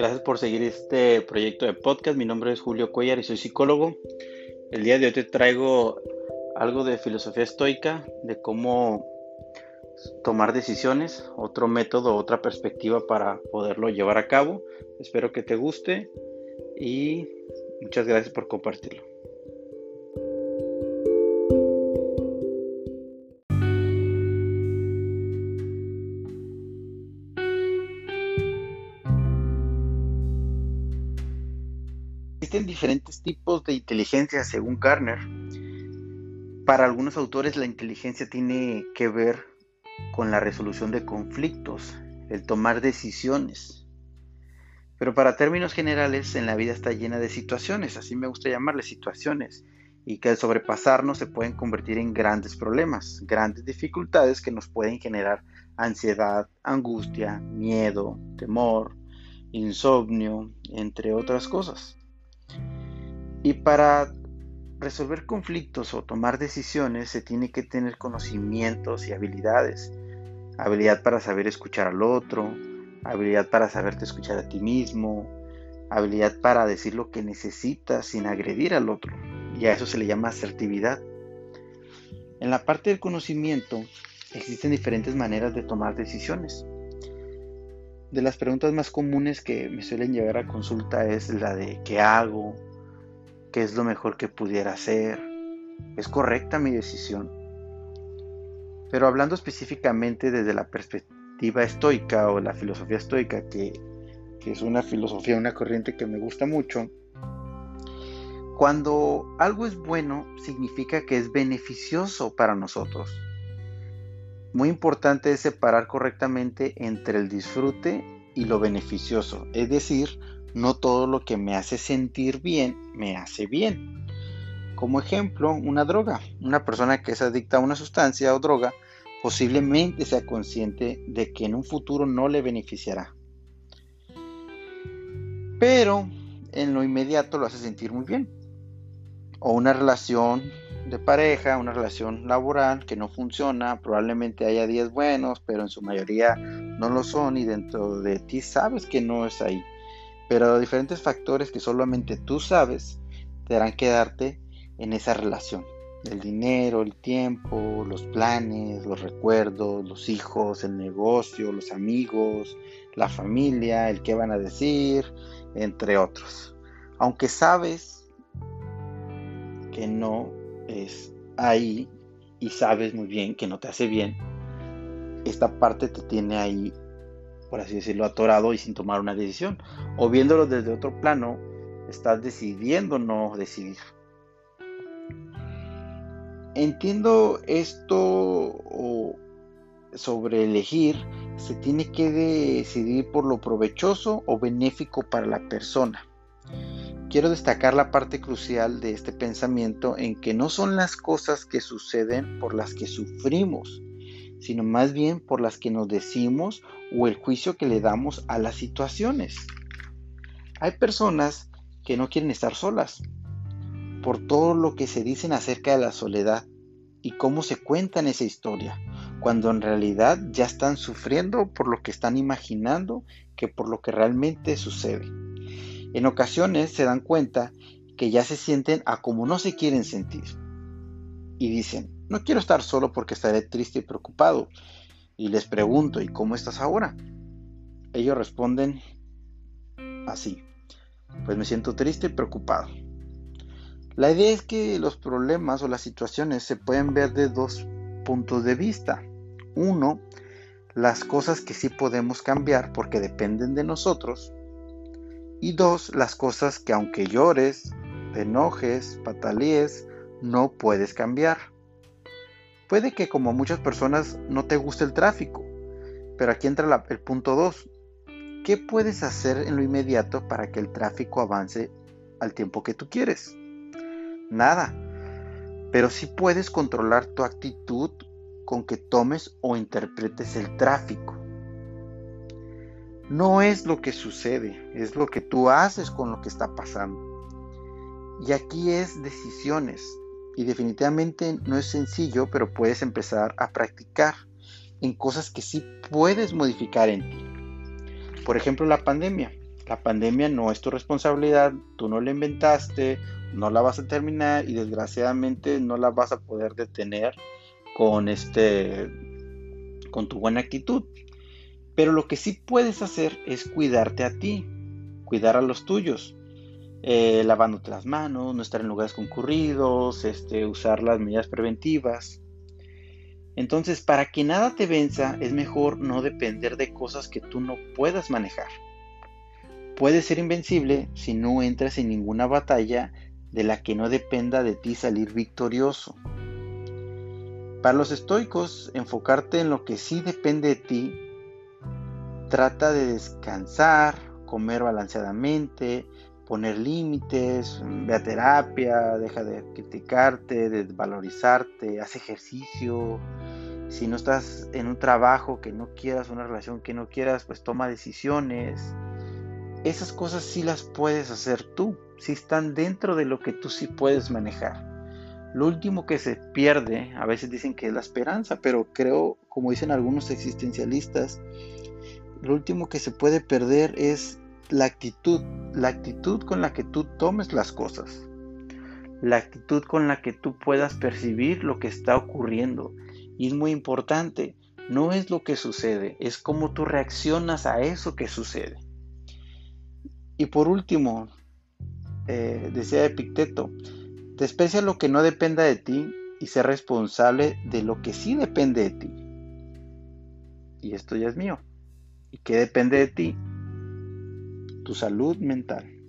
Gracias por seguir este proyecto de podcast. Mi nombre es Julio Cuellar y soy psicólogo. El día de hoy te traigo algo de filosofía estoica, de cómo tomar decisiones, otro método, otra perspectiva para poderlo llevar a cabo. Espero que te guste y muchas gracias por compartirlo. Existen diferentes tipos de inteligencia según Garner. Para algunos autores la inteligencia tiene que ver con la resolución de conflictos, el tomar decisiones. Pero para términos generales, en la vida está llena de situaciones, así me gusta llamarle situaciones, y que al sobrepasarnos se pueden convertir en grandes problemas, grandes dificultades que nos pueden generar ansiedad, angustia, miedo, temor, insomnio, entre otras cosas. Y para resolver conflictos o tomar decisiones se tiene que tener conocimientos y habilidades. Habilidad para saber escuchar al otro, habilidad para saberte escuchar a ti mismo, habilidad para decir lo que necesitas sin agredir al otro. Y a eso se le llama asertividad. En la parte del conocimiento existen diferentes maneras de tomar decisiones. De las preguntas más comunes que me suelen llegar a consulta es la de ¿qué hago? ¿Qué es lo mejor que pudiera hacer? ¿Es correcta mi decisión? Pero hablando específicamente desde la perspectiva estoica o la filosofía estoica, que, que es una filosofía, una corriente que me gusta mucho, cuando algo es bueno significa que es beneficioso para nosotros muy importante es separar correctamente entre el disfrute y lo beneficioso. Es decir, no todo lo que me hace sentir bien me hace bien. Como ejemplo, una droga. Una persona que es adicta a una sustancia o droga posiblemente sea consciente de que en un futuro no le beneficiará. Pero en lo inmediato lo hace sentir muy bien. O una relación de pareja, una relación laboral que no funciona, probablemente haya días buenos, pero en su mayoría no lo son y dentro de ti sabes que no es ahí. Pero diferentes factores que solamente tú sabes te harán quedarte en esa relación. El dinero, el tiempo, los planes, los recuerdos, los hijos, el negocio, los amigos, la familia, el qué van a decir, entre otros. Aunque sabes que no es ahí y sabes muy bien que no te hace bien, esta parte te tiene ahí, por así decirlo, atorado y sin tomar una decisión. O viéndolo desde otro plano, estás decidiendo no decidir. Entiendo esto sobre elegir, se tiene que decidir por lo provechoso o benéfico para la persona. Quiero destacar la parte crucial de este pensamiento en que no son las cosas que suceden por las que sufrimos, sino más bien por las que nos decimos o el juicio que le damos a las situaciones. Hay personas que no quieren estar solas por todo lo que se dicen acerca de la soledad y cómo se cuentan esa historia, cuando en realidad ya están sufriendo por lo que están imaginando que por lo que realmente sucede. En ocasiones se dan cuenta que ya se sienten a como no se quieren sentir. Y dicen, no quiero estar solo porque estaré triste y preocupado. Y les pregunto, ¿y cómo estás ahora? Ellos responden así, pues me siento triste y preocupado. La idea es que los problemas o las situaciones se pueden ver de dos puntos de vista. Uno, las cosas que sí podemos cambiar porque dependen de nosotros y dos, las cosas que aunque llores, te enojes, patalees, no puedes cambiar. Puede que como muchas personas no te guste el tráfico, pero aquí entra el punto 2. ¿Qué puedes hacer en lo inmediato para que el tráfico avance al tiempo que tú quieres? Nada. Pero sí puedes controlar tu actitud con que tomes o interpretes el tráfico no es lo que sucede, es lo que tú haces con lo que está pasando. Y aquí es decisiones. Y definitivamente no es sencillo, pero puedes empezar a practicar en cosas que sí puedes modificar en ti. Por ejemplo, la pandemia. La pandemia no es tu responsabilidad, tú no la inventaste, no la vas a terminar y desgraciadamente no la vas a poder detener con este con tu buena actitud. Pero lo que sí puedes hacer es cuidarte a ti, cuidar a los tuyos, eh, lavándote las manos, no estar en lugares concurridos, este, usar las medidas preventivas. Entonces, para que nada te venza, es mejor no depender de cosas que tú no puedas manejar. Puedes ser invencible si no entras en ninguna batalla de la que no dependa de ti salir victorioso. Para los estoicos, enfocarte en lo que sí depende de ti, trata de descansar, comer balanceadamente, poner límites, ve a terapia, deja de criticarte, de valorizarte, haz ejercicio. Si no estás en un trabajo que no quieras, una relación que no quieras, pues toma decisiones. Esas cosas sí las puedes hacer tú, si están dentro de lo que tú sí puedes manejar. Lo último que se pierde, a veces dicen que es la esperanza, pero creo, como dicen algunos existencialistas, lo último que se puede perder es la actitud, la actitud con la que tú tomes las cosas, la actitud con la que tú puedas percibir lo que está ocurriendo. Y es muy importante, no es lo que sucede, es cómo tú reaccionas a eso que sucede. Y por último, eh, decía Epicteto, Desprecia lo que no dependa de ti y sé responsable de lo que sí depende de ti. Y esto ya es mío. ¿Y qué depende de ti? Tu salud mental.